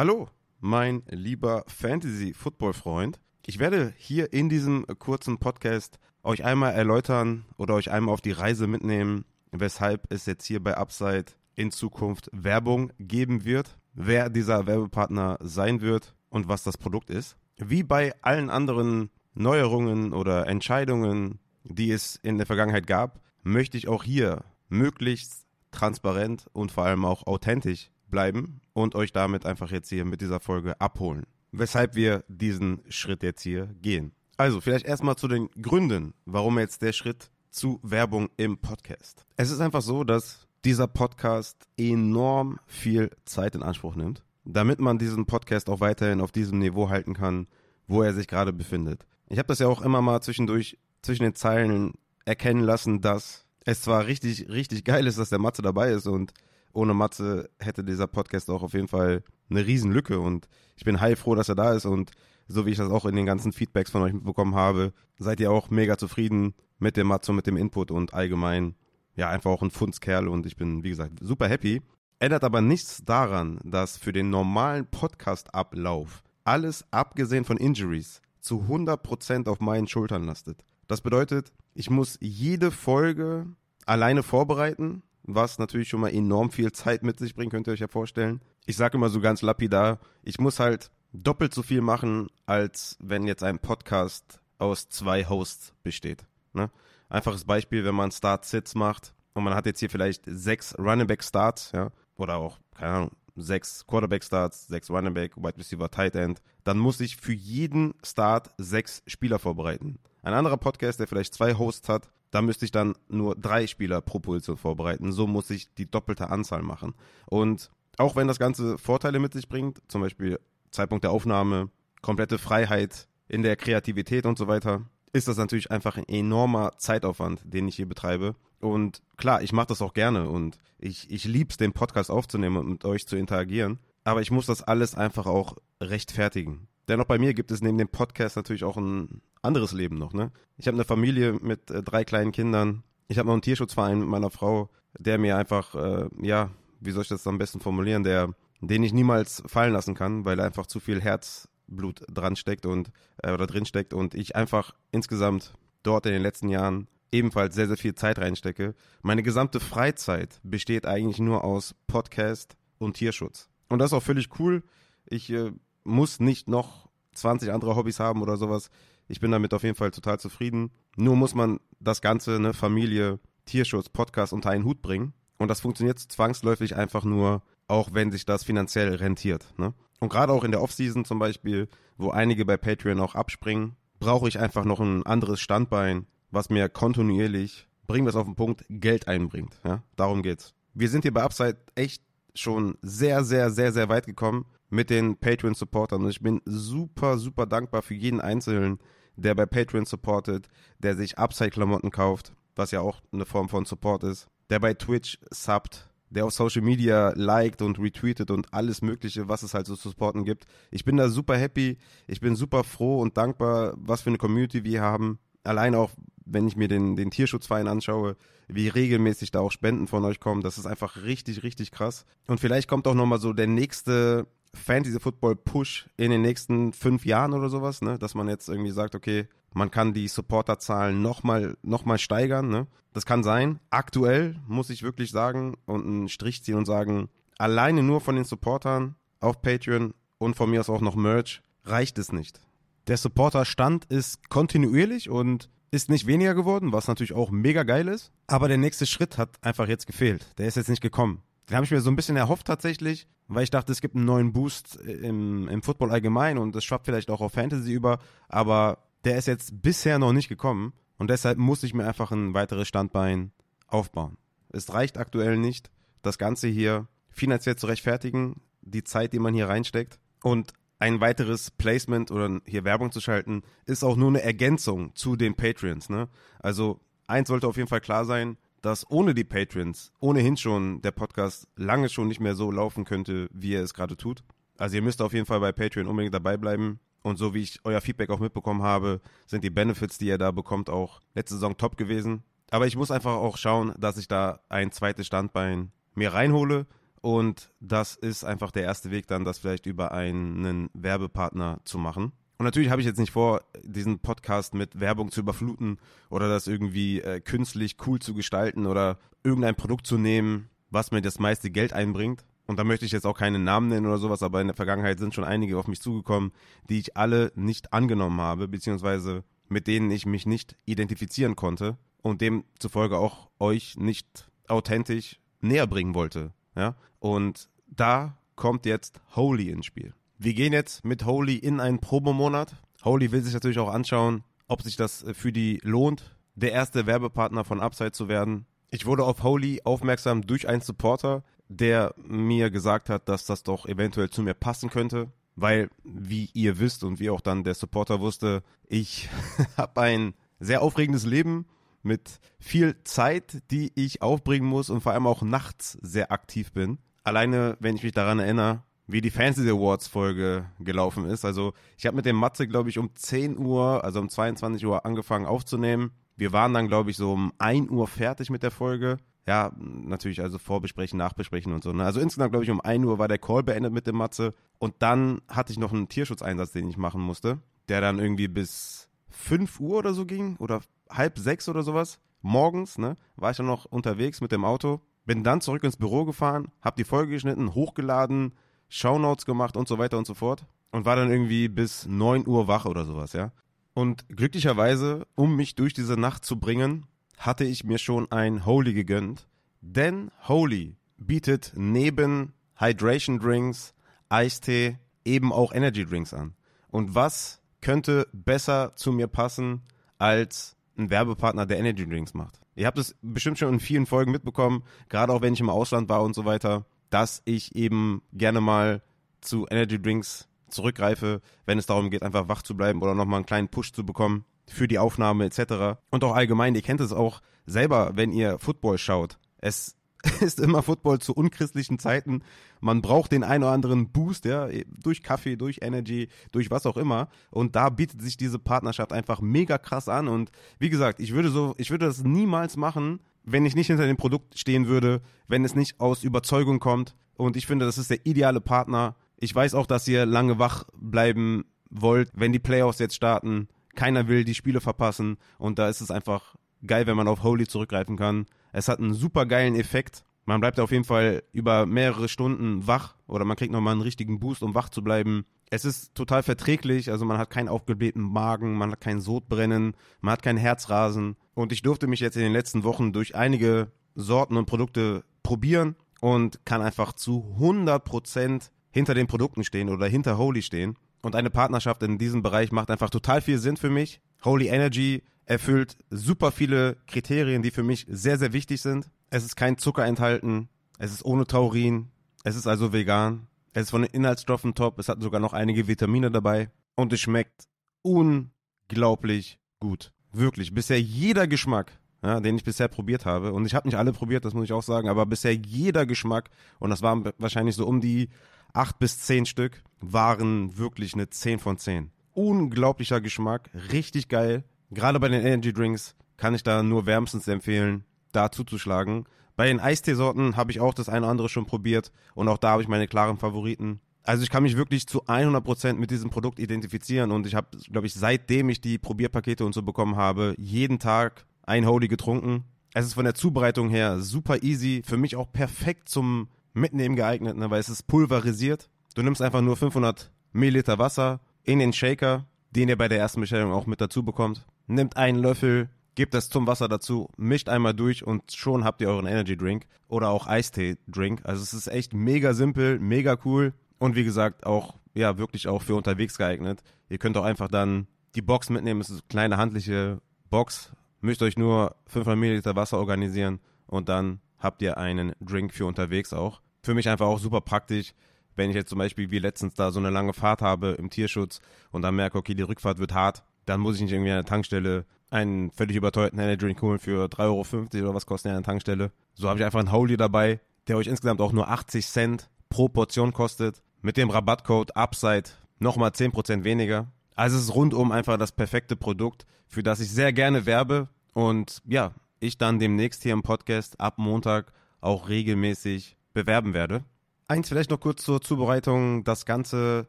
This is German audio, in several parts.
Hallo, mein lieber Fantasy-Football-Freund. Ich werde hier in diesem kurzen Podcast euch einmal erläutern oder euch einmal auf die Reise mitnehmen, weshalb es jetzt hier bei Upside in Zukunft Werbung geben wird, wer dieser Werbepartner sein wird und was das Produkt ist. Wie bei allen anderen Neuerungen oder Entscheidungen, die es in der Vergangenheit gab, möchte ich auch hier möglichst transparent und vor allem auch authentisch bleiben und euch damit einfach jetzt hier mit dieser Folge abholen. Weshalb wir diesen Schritt jetzt hier gehen. Also, vielleicht erstmal zu den Gründen, warum jetzt der Schritt zu Werbung im Podcast. Es ist einfach so, dass dieser Podcast enorm viel Zeit in Anspruch nimmt, damit man diesen Podcast auch weiterhin auf diesem Niveau halten kann, wo er sich gerade befindet. Ich habe das ja auch immer mal zwischendurch zwischen den Zeilen erkennen lassen, dass es zwar richtig, richtig geil ist, dass der Matze dabei ist und ohne Matze hätte dieser Podcast auch auf jeden Fall eine Riesenlücke und ich bin heilfroh, dass er da ist und so wie ich das auch in den ganzen Feedbacks von euch mitbekommen habe, seid ihr auch mega zufrieden mit dem Matze, mit dem Input und allgemein, ja, einfach auch ein Fundskerl und ich bin, wie gesagt, super happy. Ändert aber nichts daran, dass für den normalen Podcast-Ablauf alles, abgesehen von Injuries, zu 100% auf meinen Schultern lastet. Das bedeutet, ich muss jede Folge alleine vorbereiten, was natürlich schon mal enorm viel Zeit mit sich bringt, könnt ihr euch ja vorstellen. Ich sage immer so ganz lapidar, ich muss halt doppelt so viel machen, als wenn jetzt ein Podcast aus zwei Hosts besteht. Ne? Einfaches Beispiel, wenn man Start-Sits macht und man hat jetzt hier vielleicht sechs Running Back Starts, ja, oder auch, keine Ahnung, sechs Quarterback Starts, sechs Running Back, Wide Receiver, Tight End, dann muss ich für jeden Start sechs Spieler vorbereiten. Ein anderer Podcast, der vielleicht zwei Hosts hat, da müsste ich dann nur drei Spieler pro Position vorbereiten. So muss ich die doppelte Anzahl machen. Und auch wenn das Ganze Vorteile mit sich bringt, zum Beispiel Zeitpunkt der Aufnahme, komplette Freiheit in der Kreativität und so weiter, ist das natürlich einfach ein enormer Zeitaufwand, den ich hier betreibe. Und klar, ich mache das auch gerne und ich, ich lieb's, den Podcast aufzunehmen und mit euch zu interagieren. Aber ich muss das alles einfach auch rechtfertigen. Dennoch bei mir gibt es neben dem Podcast natürlich auch ein anderes Leben noch. Ne? Ich habe eine Familie mit äh, drei kleinen Kindern. Ich habe noch einen Tierschutzverein mit meiner Frau, der mir einfach, äh, ja, wie soll ich das am besten formulieren, der, den ich niemals fallen lassen kann, weil einfach zu viel Herzblut dran steckt und äh, oder drin steckt und ich einfach insgesamt dort in den letzten Jahren ebenfalls sehr, sehr viel Zeit reinstecke. Meine gesamte Freizeit besteht eigentlich nur aus Podcast und Tierschutz. Und das ist auch völlig cool. Ich äh, muss nicht noch 20 andere Hobbys haben oder sowas. Ich bin damit auf jeden Fall total zufrieden. Nur muss man das Ganze, ne, Familie, Tierschutz, Podcast unter einen Hut bringen. Und das funktioniert zwangsläufig einfach nur, auch wenn sich das finanziell rentiert. Ne? Und gerade auch in der Offseason zum Beispiel, wo einige bei Patreon auch abspringen, brauche ich einfach noch ein anderes Standbein, was mir kontinuierlich, bringen wir es auf den Punkt, Geld einbringt. Ja? Darum geht's. Wir sind hier bei Upside echt schon sehr, sehr, sehr, sehr weit gekommen mit den Patreon-Supportern. Und ich bin super, super dankbar für jeden Einzelnen, der bei Patreon supportet, der sich Upside-Klamotten kauft, was ja auch eine Form von Support ist, der bei Twitch subbt, der auf Social Media liked und retweetet und alles Mögliche, was es halt so zu supporten gibt. Ich bin da super happy, ich bin super froh und dankbar, was für eine Community wir haben. Allein auch, wenn ich mir den, den Tierschutzverein anschaue, wie regelmäßig da auch Spenden von euch kommen, das ist einfach richtig, richtig krass. Und vielleicht kommt auch nochmal so der nächste Fantasy Football Push in den nächsten fünf Jahren oder sowas, ne? Dass man jetzt irgendwie sagt, okay, man kann die Supporterzahlen nochmal noch mal steigern, ne? Das kann sein. Aktuell muss ich wirklich sagen und einen Strich ziehen und sagen, alleine nur von den Supportern auf Patreon und von mir aus auch noch Merch reicht es nicht. Der Supporterstand ist kontinuierlich und ist nicht weniger geworden, was natürlich auch mega geil ist. Aber der nächste Schritt hat einfach jetzt gefehlt. Der ist jetzt nicht gekommen. Den habe ich mir so ein bisschen erhofft tatsächlich, weil ich dachte, es gibt einen neuen Boost im, im Football allgemein und es schwappt vielleicht auch auf Fantasy über, aber der ist jetzt bisher noch nicht gekommen und deshalb muss ich mir einfach ein weiteres Standbein aufbauen. Es reicht aktuell nicht, das Ganze hier finanziell zu rechtfertigen, die Zeit, die man hier reinsteckt und ein weiteres Placement oder hier Werbung zu schalten, ist auch nur eine Ergänzung zu den Patreons. Ne? Also eins sollte auf jeden Fall klar sein, dass ohne die Patrons ohnehin schon der Podcast lange schon nicht mehr so laufen könnte, wie er es gerade tut. Also ihr müsst auf jeden Fall bei Patreon unbedingt dabei bleiben. Und so wie ich euer Feedback auch mitbekommen habe, sind die Benefits, die ihr da bekommt, auch letzte Saison top gewesen. Aber ich muss einfach auch schauen, dass ich da ein zweites Standbein mir reinhole. Und das ist einfach der erste Weg dann, das vielleicht über einen Werbepartner zu machen. Und natürlich habe ich jetzt nicht vor, diesen Podcast mit Werbung zu überfluten oder das irgendwie äh, künstlich cool zu gestalten oder irgendein Produkt zu nehmen, was mir das meiste Geld einbringt. Und da möchte ich jetzt auch keinen Namen nennen oder sowas, aber in der Vergangenheit sind schon einige auf mich zugekommen, die ich alle nicht angenommen habe, beziehungsweise mit denen ich mich nicht identifizieren konnte und demzufolge auch euch nicht authentisch näher bringen wollte. Ja? Und da kommt jetzt Holy ins Spiel. Wir gehen jetzt mit Holy in einen Probemonat. Holy will sich natürlich auch anschauen, ob sich das äh, für die lohnt, der erste Werbepartner von Upside zu werden. Ich wurde auf Holy aufmerksam durch einen Supporter, der mir gesagt hat, dass das doch eventuell zu mir passen könnte, weil, wie ihr wisst und wie auch dann der Supporter wusste, ich habe ein sehr aufregendes Leben mit viel Zeit, die ich aufbringen muss und vor allem auch nachts sehr aktiv bin. Alleine, wenn ich mich daran erinnere, wie die Fantasy Awards Folge gelaufen ist. Also ich habe mit dem Matze, glaube ich, um 10 Uhr, also um 22 Uhr angefangen aufzunehmen. Wir waren dann, glaube ich, so um 1 Uhr fertig mit der Folge. Ja, natürlich, also vorbesprechen, nachbesprechen und so. Ne? Also insgesamt, glaube ich, um 1 Uhr war der Call beendet mit dem Matze. Und dann hatte ich noch einen Tierschutzeinsatz, den ich machen musste, der dann irgendwie bis 5 Uhr oder so ging oder halb sechs oder sowas. Morgens, ne, war ich dann noch unterwegs mit dem Auto. Bin dann zurück ins Büro gefahren, hab die Folge geschnitten, hochgeladen, Shownotes gemacht und so weiter und so fort. Und war dann irgendwie bis 9 Uhr wach oder sowas, ja. Und glücklicherweise, um mich durch diese Nacht zu bringen, hatte ich mir schon ein Holy gegönnt. Denn Holy bietet neben Hydration Drinks, Eistee eben auch Energy Drinks an. Und was könnte besser zu mir passen als ein Werbepartner, der Energy Drinks macht? Ihr habt es bestimmt schon in vielen Folgen mitbekommen, gerade auch wenn ich im Ausland war und so weiter dass ich eben gerne mal zu Energy Drinks zurückgreife, wenn es darum geht, einfach wach zu bleiben oder nochmal einen kleinen Push zu bekommen für die Aufnahme etc. Und auch allgemein, ihr kennt es auch selber, wenn ihr Football schaut. Es ist immer Football zu unchristlichen Zeiten. Man braucht den ein oder anderen Boost, ja, durch Kaffee, durch Energy, durch was auch immer. Und da bietet sich diese Partnerschaft einfach mega krass an. Und wie gesagt, ich würde so, ich würde das niemals machen, wenn ich nicht hinter dem Produkt stehen würde, wenn es nicht aus Überzeugung kommt. Und ich finde, das ist der ideale Partner. Ich weiß auch, dass ihr lange wach bleiben wollt, wenn die Playoffs jetzt starten. Keiner will die Spiele verpassen. Und da ist es einfach geil, wenn man auf Holy zurückgreifen kann. Es hat einen super geilen Effekt. Man bleibt auf jeden Fall über mehrere Stunden wach oder man kriegt nochmal einen richtigen Boost, um wach zu bleiben. Es ist total verträglich, also man hat keinen aufgeblähten Magen, man hat kein Sodbrennen, man hat kein Herzrasen. Und ich durfte mich jetzt in den letzten Wochen durch einige Sorten und Produkte probieren und kann einfach zu 100% hinter den Produkten stehen oder hinter Holy stehen. Und eine Partnerschaft in diesem Bereich macht einfach total viel Sinn für mich. Holy Energy erfüllt super viele Kriterien, die für mich sehr, sehr wichtig sind. Es ist kein Zucker enthalten, es ist ohne Taurin, es ist also vegan, es ist von den Inhaltsstoffen top. Es hat sogar noch einige Vitamine dabei. Und es schmeckt unglaublich gut. Wirklich. Bisher jeder Geschmack, ja, den ich bisher probiert habe, und ich habe nicht alle probiert, das muss ich auch sagen, aber bisher jeder Geschmack, und das waren wahrscheinlich so um die acht bis zehn Stück, waren wirklich eine zehn von zehn. Unglaublicher Geschmack, richtig geil. Gerade bei den Energy Drinks kann ich da nur wärmstens empfehlen, da zuzuschlagen. Bei den Eisteesorten habe ich auch das eine oder andere schon probiert und auch da habe ich meine klaren Favoriten. Also ich kann mich wirklich zu 100% mit diesem Produkt identifizieren und ich habe, glaube ich, seitdem ich die Probierpakete und so bekommen habe, jeden Tag ein Holy getrunken. Es ist von der Zubereitung her super easy, für mich auch perfekt zum Mitnehmen geeignet, ne, weil es ist pulverisiert. Du nimmst einfach nur 500 Milliliter Wasser in den Shaker, den ihr bei der ersten Bestellung auch mit dazu bekommt. Nimmt einen Löffel gebt das zum Wasser dazu, mischt einmal durch und schon habt ihr euren Energy Drink oder auch Eistee Drink. Also es ist echt mega simpel, mega cool und wie gesagt auch ja wirklich auch für unterwegs geeignet. Ihr könnt auch einfach dann die Box mitnehmen, es ist eine kleine handliche Box, müsst euch nur 500 Milliliter Wasser organisieren und dann habt ihr einen Drink für unterwegs auch. Für mich einfach auch super praktisch, wenn ich jetzt zum Beispiel wie letztens da so eine lange Fahrt habe im Tierschutz und dann merke, okay, die Rückfahrt wird hart, dann muss ich nicht irgendwie an der Tankstelle einen völlig überteuerten Energy Drink holen für 3,50 Euro oder was kostet der an der Tankstelle. So habe ich einfach einen Holy dabei, der euch insgesamt auch nur 80 Cent pro Portion kostet. Mit dem Rabattcode UPSIDE nochmal 10% weniger. Also es ist rundum einfach das perfekte Produkt, für das ich sehr gerne werbe. Und ja, ich dann demnächst hier im Podcast ab Montag auch regelmäßig bewerben werde. Eins vielleicht noch kurz zur Zubereitung. Das Ganze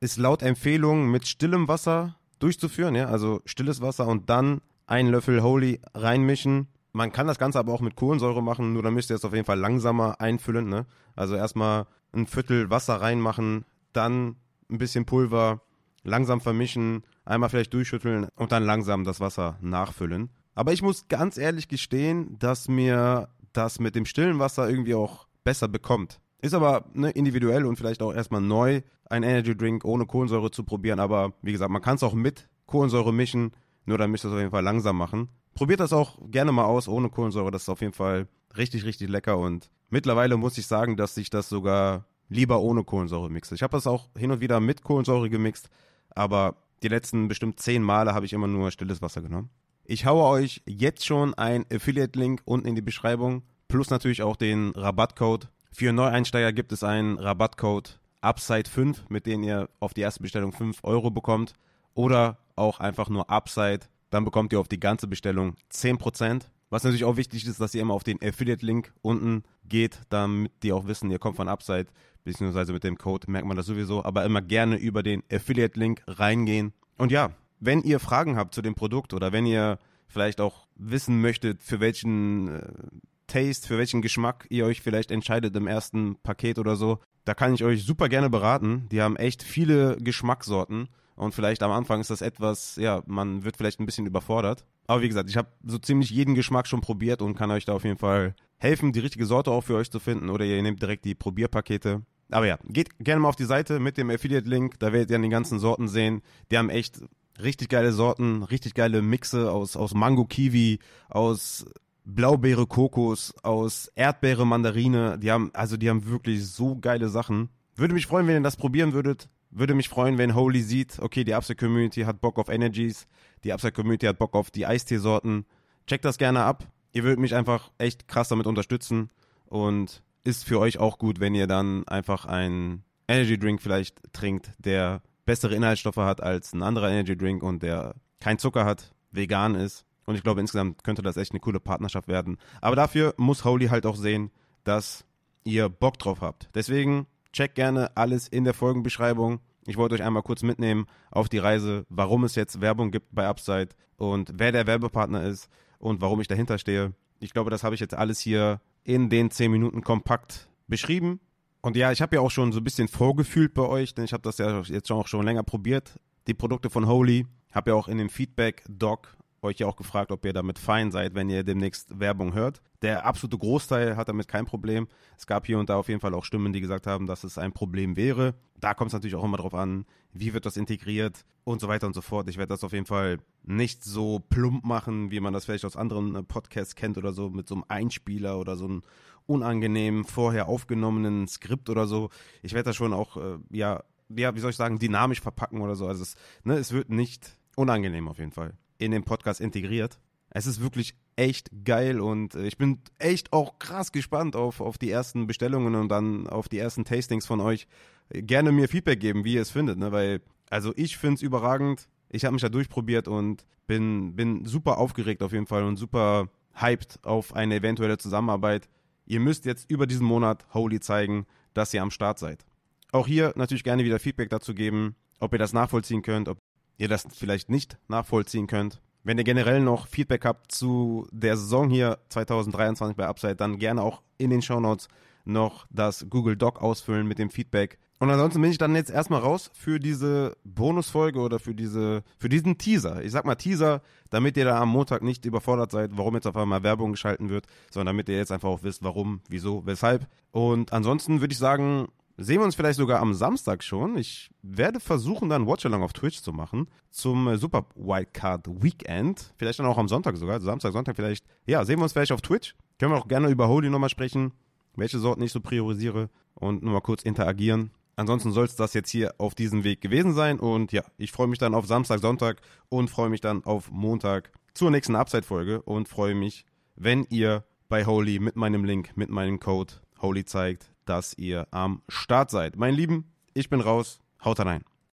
ist laut Empfehlung mit stillem Wasser durchzuführen, ja, also stilles Wasser und dann einen Löffel Holy reinmischen. Man kann das Ganze aber auch mit Kohlensäure machen, nur dann müsst ihr es auf jeden Fall langsamer einfüllen, ne? Also erstmal ein Viertel Wasser reinmachen, dann ein bisschen Pulver, langsam vermischen, einmal vielleicht durchschütteln und dann langsam das Wasser nachfüllen. Aber ich muss ganz ehrlich gestehen, dass mir das mit dem stillen Wasser irgendwie auch besser bekommt. Ist aber ne, individuell und vielleicht auch erstmal neu, ein Energy Drink ohne Kohlensäure zu probieren. Aber wie gesagt, man kann es auch mit Kohlensäure mischen, nur dann müsst ihr es auf jeden Fall langsam machen. Probiert das auch gerne mal aus ohne Kohlensäure. Das ist auf jeden Fall richtig, richtig lecker. Und mittlerweile muss ich sagen, dass ich das sogar lieber ohne Kohlensäure mixe. Ich habe das auch hin und wieder mit Kohlensäure gemixt, aber die letzten bestimmt zehn Male habe ich immer nur stilles Wasser genommen. Ich haue euch jetzt schon ein Affiliate-Link unten in die Beschreibung, plus natürlich auch den Rabattcode für Neueinsteiger gibt es einen Rabattcode Upside5, mit dem ihr auf die erste Bestellung 5 Euro bekommt. Oder auch einfach nur Upside. Dann bekommt ihr auf die ganze Bestellung 10%. Was natürlich auch wichtig ist, dass ihr immer auf den Affiliate-Link unten geht, damit die auch wissen, ihr kommt von Upside, beziehungsweise mit dem Code merkt man das sowieso, aber immer gerne über den Affiliate-Link reingehen. Und ja, wenn ihr Fragen habt zu dem Produkt oder wenn ihr vielleicht auch wissen möchtet, für welchen äh, Taste, für welchen Geschmack ihr euch vielleicht entscheidet im ersten Paket oder so. Da kann ich euch super gerne beraten. Die haben echt viele Geschmackssorten und vielleicht am Anfang ist das etwas, ja, man wird vielleicht ein bisschen überfordert. Aber wie gesagt, ich habe so ziemlich jeden Geschmack schon probiert und kann euch da auf jeden Fall helfen, die richtige Sorte auch für euch zu finden oder ihr nehmt direkt die Probierpakete. Aber ja, geht gerne mal auf die Seite mit dem Affiliate-Link, da werdet ihr dann die ganzen Sorten sehen. Die haben echt richtig geile Sorten, richtig geile Mixe aus, aus Mango Kiwi, aus Blaubeere Kokos, aus Erdbeere Mandarine. Die haben, also die haben wirklich so geile Sachen. Würde mich freuen, wenn ihr das probieren würdet. Würde mich freuen, wenn Holy sieht, okay, die Upside Community hat Bock auf Energies, die Upside Community hat Bock auf die Eisteesorten. Checkt das gerne ab. Ihr würdet mich einfach echt krass damit unterstützen und ist für euch auch gut, wenn ihr dann einfach einen Energy Drink vielleicht trinkt, der bessere Inhaltsstoffe hat als ein anderer Energy Drink und der kein Zucker hat, vegan ist und ich glaube, insgesamt könnte das echt eine coole Partnerschaft werden. Aber dafür muss Holy halt auch sehen, dass ihr Bock drauf habt. Deswegen checkt gerne alles in der Folgenbeschreibung. Ich wollte euch einmal kurz mitnehmen auf die Reise, warum es jetzt Werbung gibt bei Upside und wer der Werbepartner ist und warum ich dahinter stehe. Ich glaube, das habe ich jetzt alles hier in den 10 Minuten kompakt beschrieben. Und ja, ich habe ja auch schon so ein bisschen vorgefühlt bei euch, denn ich habe das ja jetzt auch schon länger probiert. Die Produkte von Holy. Habe ja auch in dem Feedback-Doc euch ja auch gefragt, ob ihr damit fein seid, wenn ihr demnächst Werbung hört. Der absolute Großteil hat damit kein Problem. Es gab hier und da auf jeden Fall auch Stimmen, die gesagt haben, dass es ein Problem wäre. Da kommt es natürlich auch immer darauf an, wie wird das integriert und so weiter und so fort. Ich werde das auf jeden Fall nicht so plump machen, wie man das vielleicht aus anderen äh, Podcasts kennt oder so, mit so einem Einspieler oder so einem unangenehmen, vorher aufgenommenen Skript oder so. Ich werde das schon auch, äh, ja, ja, wie soll ich sagen, dynamisch verpacken oder so. Also es, ne, es wird nicht unangenehm auf jeden Fall in den Podcast integriert. Es ist wirklich echt geil und äh, ich bin echt auch krass gespannt auf, auf die ersten Bestellungen und dann auf die ersten Tastings von euch. Gerne mir Feedback geben, wie ihr es findet, ne? weil also ich finde es überragend. Ich habe mich da durchprobiert und bin, bin super aufgeregt auf jeden Fall und super hyped auf eine eventuelle Zusammenarbeit. Ihr müsst jetzt über diesen Monat Holy zeigen, dass ihr am Start seid. Auch hier natürlich gerne wieder Feedback dazu geben, ob ihr das nachvollziehen könnt, ob ihr das vielleicht nicht nachvollziehen könnt. Wenn ihr generell noch Feedback habt zu der Saison hier 2023 bei Upside, dann gerne auch in den Shownotes noch das Google Doc ausfüllen mit dem Feedback. Und ansonsten bin ich dann jetzt erstmal raus für diese Bonusfolge oder für diese, für diesen Teaser. Ich sag mal Teaser, damit ihr da am Montag nicht überfordert seid, warum jetzt auf einmal Werbung geschalten wird, sondern damit ihr jetzt einfach auch wisst, warum, wieso, weshalb. Und ansonsten würde ich sagen, sehen wir uns vielleicht sogar am Samstag schon. Ich werde versuchen, dann Watchalong auf Twitch zu machen zum äh, Super Wildcard Weekend. Vielleicht dann auch am Sonntag sogar, Samstag, Sonntag vielleicht. Ja, sehen wir uns vielleicht auf Twitch. Können wir auch gerne über Holy nochmal sprechen, welche Sorten ich so priorisiere und nochmal kurz interagieren. Ansonsten soll es das jetzt hier auf diesem Weg gewesen sein. Und ja, ich freue mich dann auf Samstag, Sonntag und freue mich dann auf Montag zur nächsten Upside-Folge und freue mich, wenn ihr bei Holy mit meinem Link, mit meinem Code Holy zeigt, dass ihr am Start seid. Mein Lieben, ich bin raus. Haut rein.